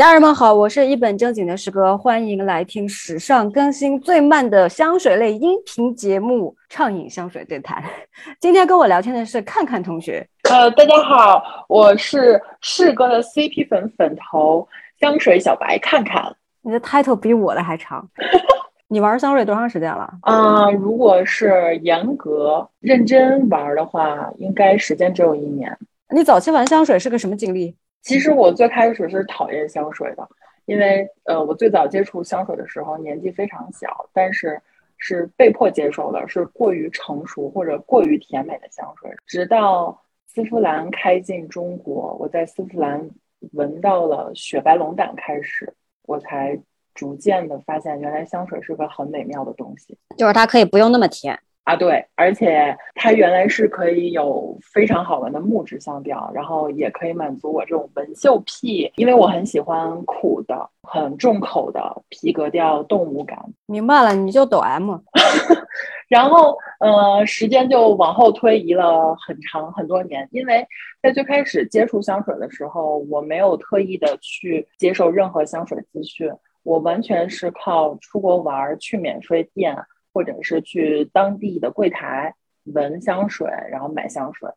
家人们好，我是一本正经的师哥，欢迎来听史上更新最慢的香水类音频节目《畅饮香水对谈》。今天跟我聊天的是看看同学。呃，大家好，我是世哥的 CP 粉粉头香水小白看看。你的 title 比我的还长。你玩香水多长时间了？啊、如果是严格认真玩的话，应该时间只有一年。你早期玩香水是个什么经历？其实我最开始是讨厌香水的，因为呃，我最早接触香水的时候年纪非常小，但是是被迫接受的，是过于成熟或者过于甜美的香水。直到丝芙兰开进中国，我在丝芙兰闻到了雪白龙胆开始，我才逐渐的发现，原来香水是个很美妙的东西。就是它可以不用那么甜。啊，对，而且它原来是可以有非常好闻的木质香调，然后也可以满足我这种闻嗅癖，因为我很喜欢苦的、很重口的皮革调动物感。明白了，你就抖 M。然后，呃，时间就往后推移了很长很多年，因为在最开始接触香水的时候，我没有特意的去接受任何香水资讯，我完全是靠出国玩儿去免税店。或者是去当地的柜台闻香水，然后买香水。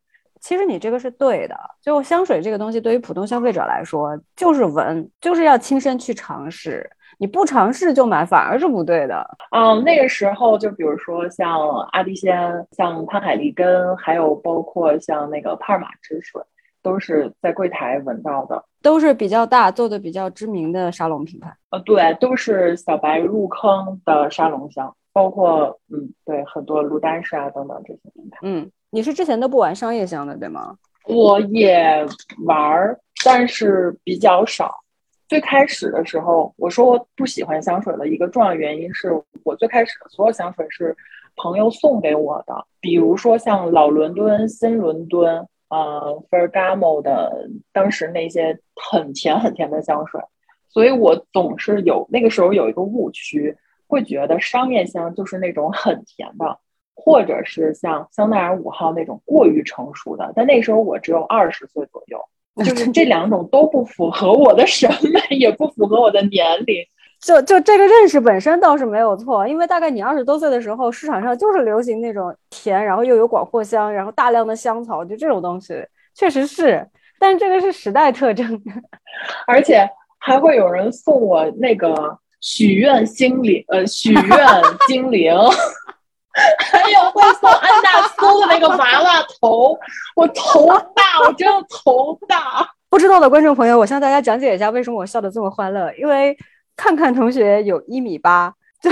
其实你这个是对的，就香水这个东西，对于普通消费者来说，就是闻，就是要亲身去尝试。你不尝试就买，反而是不对的。嗯，那个时候就比如说像阿迪仙、像潘海利根，还有包括像那个帕尔玛之水，都是在柜台闻到的，都是比较大、做的比较知名的沙龙品牌。呃，对，都是小白入坑的沙龙香。包括嗯，对，很多卢丹氏啊等等这些品牌。嗯，你是之前都不玩商业香的对吗？我也玩，但是比较少。最开始的时候，我说我不喜欢香水的一个重要原因是我最开始的所有香水是朋友送给我的，比如说像老伦敦、新伦敦、呃 Ferragamo 的当时那些很甜很甜的香水，所以我总是有那个时候有一个误区。会觉得商业香就是那种很甜的，或者是像香奈儿五号那种过于成熟的。但那时候我只有二十岁左右，就是这两种都不符合我的审美，也不符合我的年龄。就就这个认识本身倒是没有错，因为大概你二十多岁的时候，市场上就是流行那种甜，然后又有广藿香，然后大量的香草，就这种东西确实是。但这个是时代特征，而且还会有人送我那个。许愿精灵，呃，许愿精灵，还有会送安大苏的那个娃娃头，我头大，我真的头大。不知道的观众朋友，我向大家讲解一下为什么我笑得这么欢乐，因为看看同学有一米八，就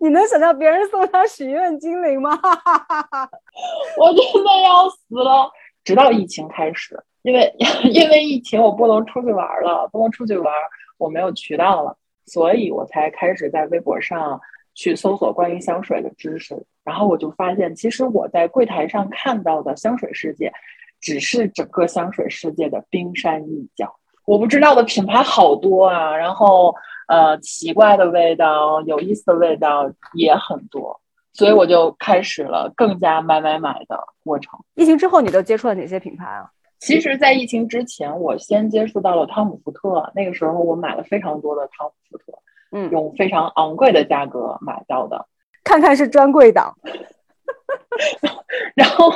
你能想象别人送他许愿精灵吗？我真的要死了。直到疫情开始，因为 因为疫情我不能出去玩了，不能出去玩，我没有渠道了。所以我才开始在微博上去搜索关于香水的知识，然后我就发现，其实我在柜台上看到的香水世界，只是整个香水世界的冰山一角。我不知道的品牌好多啊，然后呃，奇怪的味道、有意思的味道也很多，所以我就开始了更加买买买的过程。疫情之后，你都接触了哪些品牌啊？其实，在疫情之前，我先接触到了汤姆福特。那个时候，我买了非常多的汤姆福特，嗯，用非常昂贵的价格买到的。看看是专柜党。然后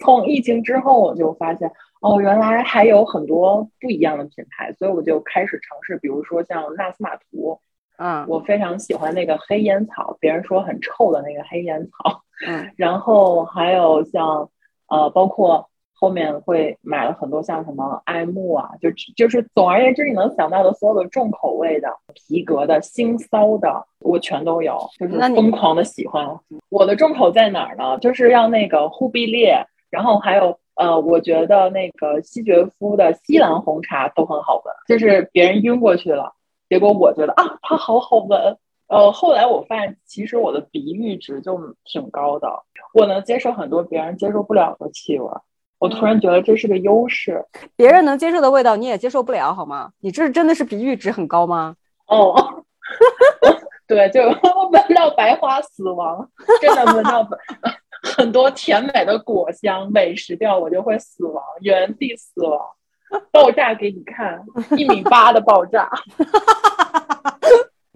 从疫情之后，我就发现，哦，原来还有很多不一样的品牌，所以我就开始尝试，比如说像纳斯马图，嗯，我非常喜欢那个黑烟草，别人说很臭的那个黑烟草，嗯，然后还有像，呃，包括。后面会买了很多像什么爱慕啊，就就是总而言之，你能想到的所有的重口味的、皮革的、腥骚的，我全都有，就是疯狂的喜欢。我的重口在哪儿呢？就是要那个忽必烈，然后还有呃，我觉得那个西爵夫的西兰红茶都很好闻，就是别人晕过去了，结果我觉得啊，它好好闻。呃，后来我发现，其实我的鼻阈值就挺高的，我能接受很多别人接受不了的气味。我突然觉得这是个优势，别人能接受的味道你也接受不了，好吗？你这真的是比阈值很高吗？哦，对，就 闻到白花死亡，真的闻到 很多甜美的果香美食调，我就会死亡，原地死亡。爆炸给你看，一米八的爆炸。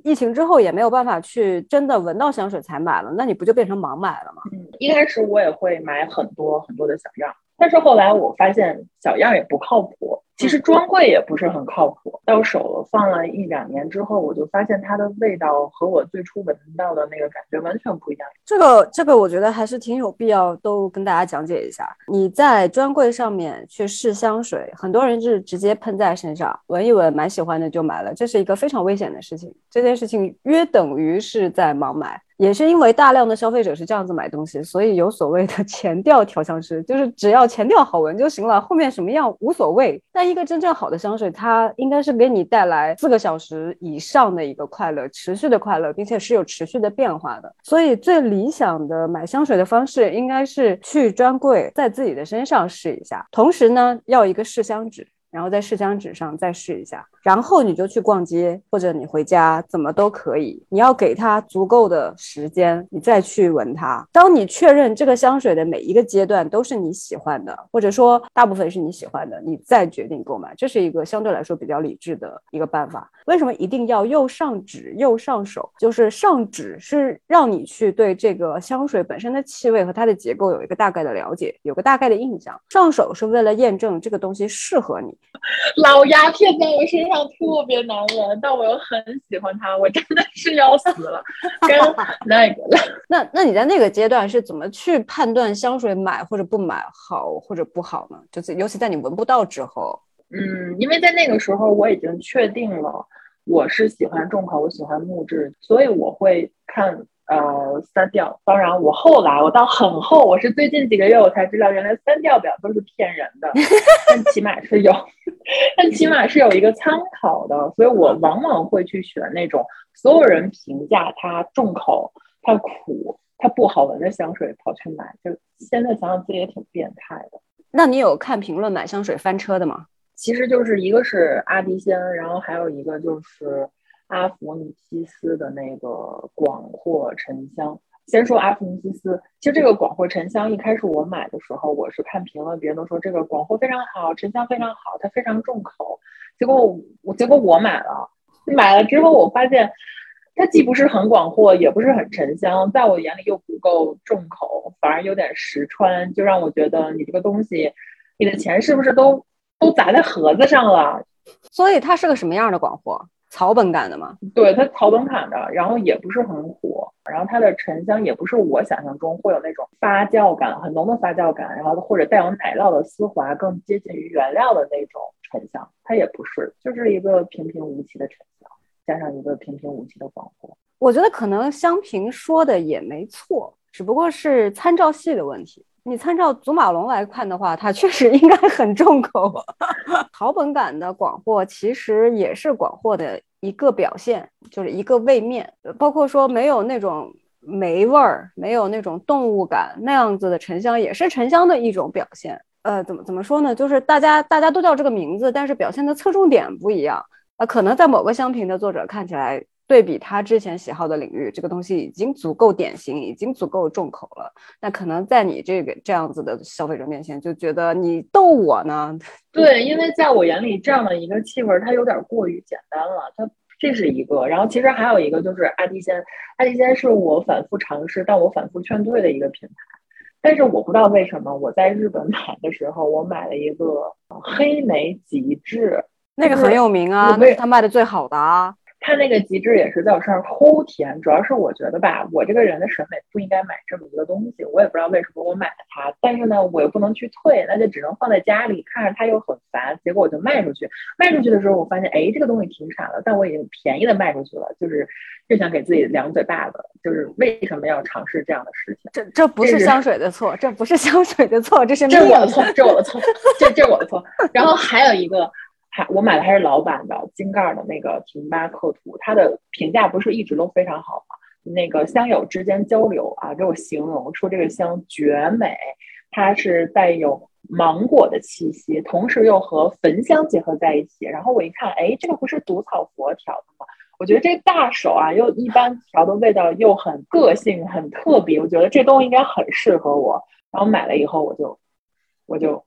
疫情之后也没有办法去真的闻到香水才买了，那你不就变成盲买了吗？嗯，一开始我也会买很多很多的小样，但是后来我发现小样也不靠谱。其实专柜也不是很靠谱，到手了放了一两年之后，我就发现它的味道和我最初闻到的那个感觉完全不一样。这个这个，我觉得还是挺有必要都跟大家讲解一下。你在专柜上面去试香水，很多人是直接喷在身上，闻一闻，蛮喜欢的就买了，这是一个非常危险的事情。这件事情约等于是在盲买。也是因为大量的消费者是这样子买东西，所以有所谓的 前调调香师，就是只要前调好闻就行了，后面什么样无所谓。但一个真正好的香水，它应该是给你带来四个小时以上的一个快乐，持续的快乐，并且是有持续的变化的。所以最理想的买香水的方式，应该是去专柜，在自己的身上试一下，同时呢，要一个试香纸。然后在试香纸上再试一下，然后你就去逛街，或者你回家，怎么都可以。你要给它足够的时间，你再去闻它。当你确认这个香水的每一个阶段都是你喜欢的，或者说大部分是你喜欢的，你再决定购买，这是一个相对来说比较理智的一个办法。为什么一定要又上纸又上手？就是上纸是让你去对这个香水本身的气味和它的结构有一个大概的了解，有个大概的印象。上手是为了验证这个东西适合你。老鸦片在我身上特别难闻，但我又很喜欢它，我真的是要死了。跟那个，那那你在那个阶段是怎么去判断香水买或者不买好或者不好呢？就是尤其在你闻不到之后。嗯，因为在那个时候我已经确定了我是喜欢重口，我喜欢木质，所以我会看。呃，三调，当然我后来我到很后，我是最近几个月我才知道，原来三调表都是骗人的，但起码是有，但起码是有一个参考的，所以我往往会去选那种所有人评价它重口、它苦、它不好闻的香水跑去买，就现在想想自己也挺变态的。那你有看评论买香水翻车的吗？其实就是一个是阿迪仙，然后还有一个就是。阿弗尼西斯的那个广藿沉香，先说阿弗尼西斯。其实这个广藿沉香一开始我买的时候，我是看评论，别人都说这个广藿非常好，沉香非常好，它非常重口。结果我结果我买了，买了之后我发现，它既不是很广藿，也不是很沉香，在我眼里又不够重口，反而有点实穿，就让我觉得你这个东西，你的钱是不是都都砸在盒子上了？所以它是个什么样的广藿？草本感的吗？对，它草本感的，然后也不是很火，然后它的沉香也不是我想象中会有那种发酵感很浓的发酵感，然后或者带有奶酪的丝滑，更接近于原料的那种沉香，它也不是，就是一个平平无奇的沉香，加上一个平平无奇的广藿。我觉得可能香评说的也没错，只不过是参照系的问题。你参照祖马龙来看的话，它确实应该很重口。草本感的广藿其实也是广藿的一个表现，就是一个位面。包括说没有那种霉味儿，没有那种动物感，那样子的沉香也是沉香的一种表现。呃，怎么怎么说呢？就是大家大家都叫这个名字，但是表现的侧重点不一样。呃，可能在某个香评的作者看起来。对比他之前喜好的领域，这个东西已经足够典型，已经足够重口了。那可能在你这个这样子的消费者面前，就觉得你逗我呢？对，因为在我眼里，这样的一个气味，它有点过于简单了。它这是一个，然后其实还有一个就是阿迪仙，阿迪仙是我反复尝试，但我反复劝退的一个品牌。但是我不知道为什么，我在日本买的时候，我买了一个黑莓极致，那个很有名啊，那是他卖的最好的啊。它那个极致也是在我身上齁甜，主要是我觉得吧，我这个人的审美不应该买这么一个东西，我也不知道为什么我买了它，但是呢，我又不能去退，那就只能放在家里，看着它又很烦，结果我就卖出去。卖出去的时候，我发现，哎，这个东西停产了，但我已经便宜的卖出去了，就是就想给自己两嘴巴子，就是为什么要尝试这样的事情？这这不是香水的错，这不是香水的错，这是这我的错，这我的错，这这我的错。然后还有一个。我买的还是老版的金盖的那个平巴克图，它的评价不是一直都非常好吗？那个香友之间交流啊，给我形容说这个香绝美，它是带有芒果的气息，同时又和焚香结合在一起。然后我一看，哎，这个不是毒草佛调的吗？我觉得这大手啊，又一般调的味道又很个性、很特别，我觉得这东西应该很适合我。然后买了以后，我就我就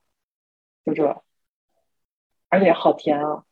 就这。而且好甜啊！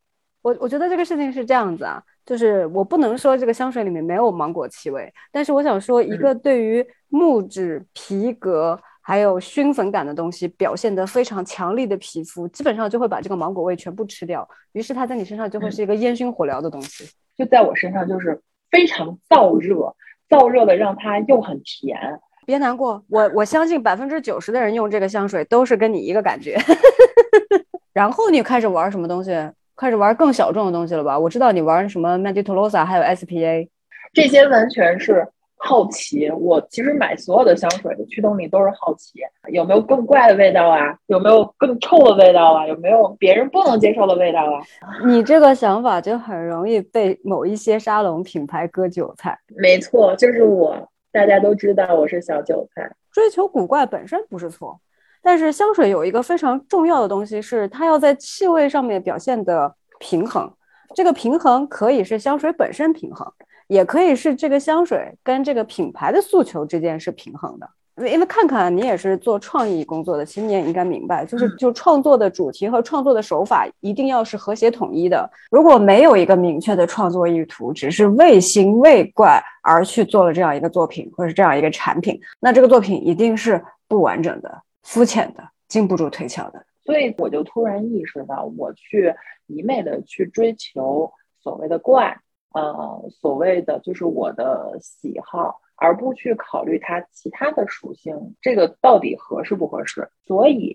我我觉得这个事情是这样子啊，就是我不能说这个香水里面没有芒果气味，但是我想说，一个对于木质、皮革还有熏粉感的东西表现得非常强力的皮肤，基本上就会把这个芒果味全部吃掉，于是它在你身上就会是一个烟熏火燎的东西。就在我身上就是非常燥热，燥热的让它又很甜。别难过，我我相信百分之九十的人用这个香水都是跟你一个感觉。然后你开始玩什么东西？开始玩更小众的东西了吧？我知道你玩什么 Meditolosa，还有 SPA，这些完全是好奇。我其实买所有的香水的驱动力都是好奇，有没有更怪的味道啊？有没有更臭的味道啊？有没有别人不能接受的味道啊？你这个想法就很容易被某一些沙龙品牌割韭菜。没错，就是我，大家都知道我是小韭菜。追求古怪本身不是错。但是香水有一个非常重要的东西，是它要在气味上面表现的平衡。这个平衡可以是香水本身平衡，也可以是这个香水跟这个品牌的诉求之间是平衡的。因为看看你也是做创意工作的，其实你也应该明白，就是就创作的主题和创作的手法一定要是和谐统一的。如果没有一个明确的创作意图，只是为新为怪而去做了这样一个作品或者这样一个产品，那这个作品一定是不完整的。肤浅的，经不住推敲的，所以我就突然意识到，我去一昧的去追求所谓的怪，呃，所谓的就是我的喜好，而不去考虑它其他的属性，这个到底合适不合适？所以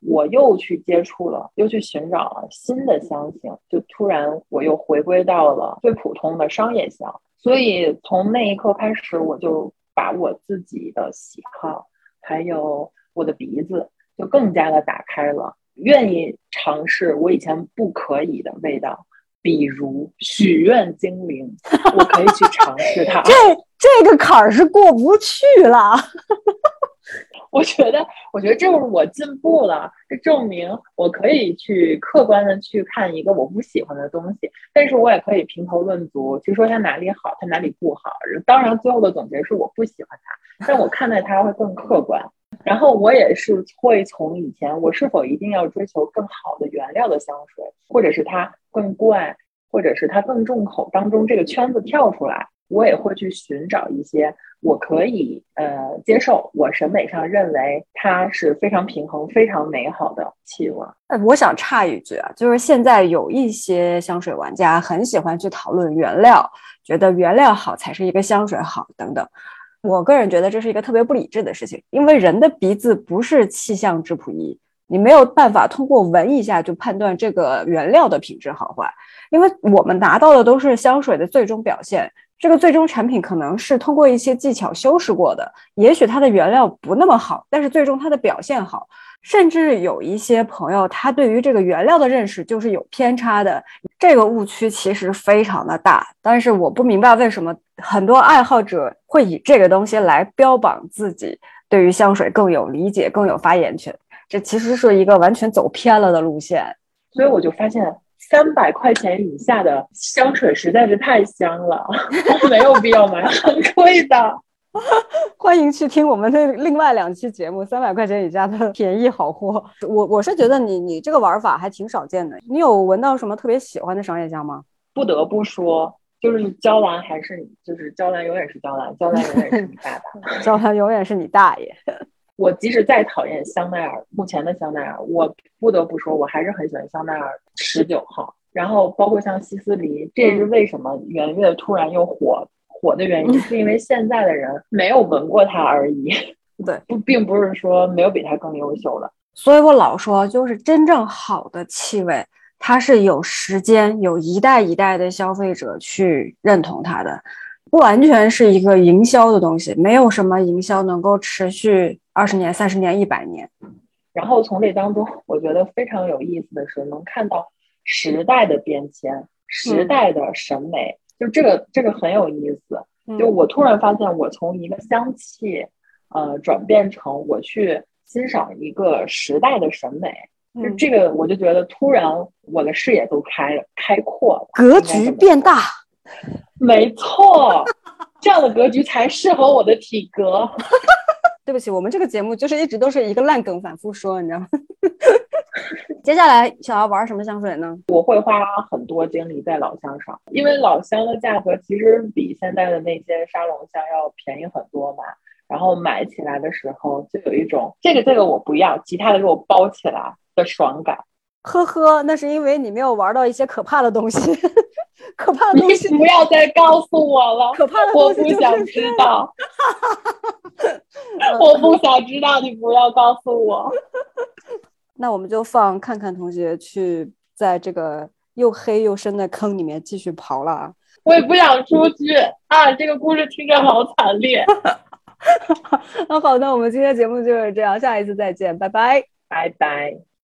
我又去接触了，又去寻找了新的香型，就突然我又回归到了最普通的商业香。所以从那一刻开始，我就把我自己的喜好还有。我的鼻子就更加的打开了，愿意尝试我以前不可以的味道，比如许愿精灵，我可以去尝试它。这 这个坎儿是过不去了。我觉得，我觉得这是我进步了，这证明我可以去客观的去看一个我不喜欢的东西，但是我也可以评头论足，去说它哪里好，它哪里不好。当然，最后的总结是我不喜欢它，但我看待它会更客观。然后我也是会从以前我是否一定要追求更好的原料的香水，或者是它更怪，或者是它更重口当中这个圈子跳出来，我也会去寻找一些我可以呃接受，我审美上认为它是非常平衡、非常美好的气味。哎，我想插一句啊，就是现在有一些香水玩家很喜欢去讨论原料，觉得原料好才是一个香水好等等。我个人觉得这是一个特别不理智的事情，因为人的鼻子不是气象质谱仪，你没有办法通过闻一下就判断这个原料的品质好坏，因为我们拿到的都是香水的最终表现，这个最终产品可能是通过一些技巧修饰过的，也许它的原料不那么好，但是最终它的表现好。甚至有一些朋友，他对于这个原料的认识就是有偏差的，这个误区其实非常的大。但是我不明白为什么很多爱好者会以这个东西来标榜自己对于香水更有理解、更有发言权。这其实是一个完全走偏了的路线。所以我就发现，三百块钱以下的香水实在是太香了，没有必要买很贵的。欢迎去听我们的另外两期节目，三百块钱以下的 便宜好货。我我是觉得你你这个玩法还挺少见的。你有闻到什么特别喜欢的商业香吗？不得不说，就是你娇兰还是就是娇兰永远是娇兰，娇兰永远是你爸爸，娇兰永远是你大爷。我即使再讨厌香奈儿，目前的香奈儿，我不得不说，我还是很喜欢香奈儿十九号。然后包括像希思黎，这也是为什么元月突然又火。火的原因是因为现在的人没有闻过它而已，对，不，并不是说没有比它更优秀的。所以我老说，就是真正好的气味，它是有时间、有一代一代的消费者去认同它的，不完全是一个营销的东西。没有什么营销能够持续二十年、三十年、一百年。然后从这当中，我觉得非常有意思的是，能看到时代的变迁，时代的审美。就这个，这个很有意思。就我突然发现，我从一个香气，呃，转变成我去欣赏一个时代的审美。就这个，我就觉得突然我的视野都开了开阔了，格局变大。没错，这样的格局才适合我的体格。对不起，我们这个节目就是一直都是一个烂梗反复说，你知道吗？接下来想要玩什么香水呢？我会花很多精力在老香上，因为老香的价格其实比现在的那些沙龙香要便宜很多嘛。然后买起来的时候就有一种这个这个我不要，其他的给我包起来的爽感。呵呵，那是因为你没有玩到一些可怕的东西。可怕的东西不要再告诉我了，可怕的东西我不想知道。我不想知道，你不要告诉我。那我们就放看看同学去在这个又黑又深的坑里面继续刨了啊！我也不想出去啊！这个故事听着好惨烈。那好，那我们今天节目就是这样，下一次再见，拜拜，拜拜。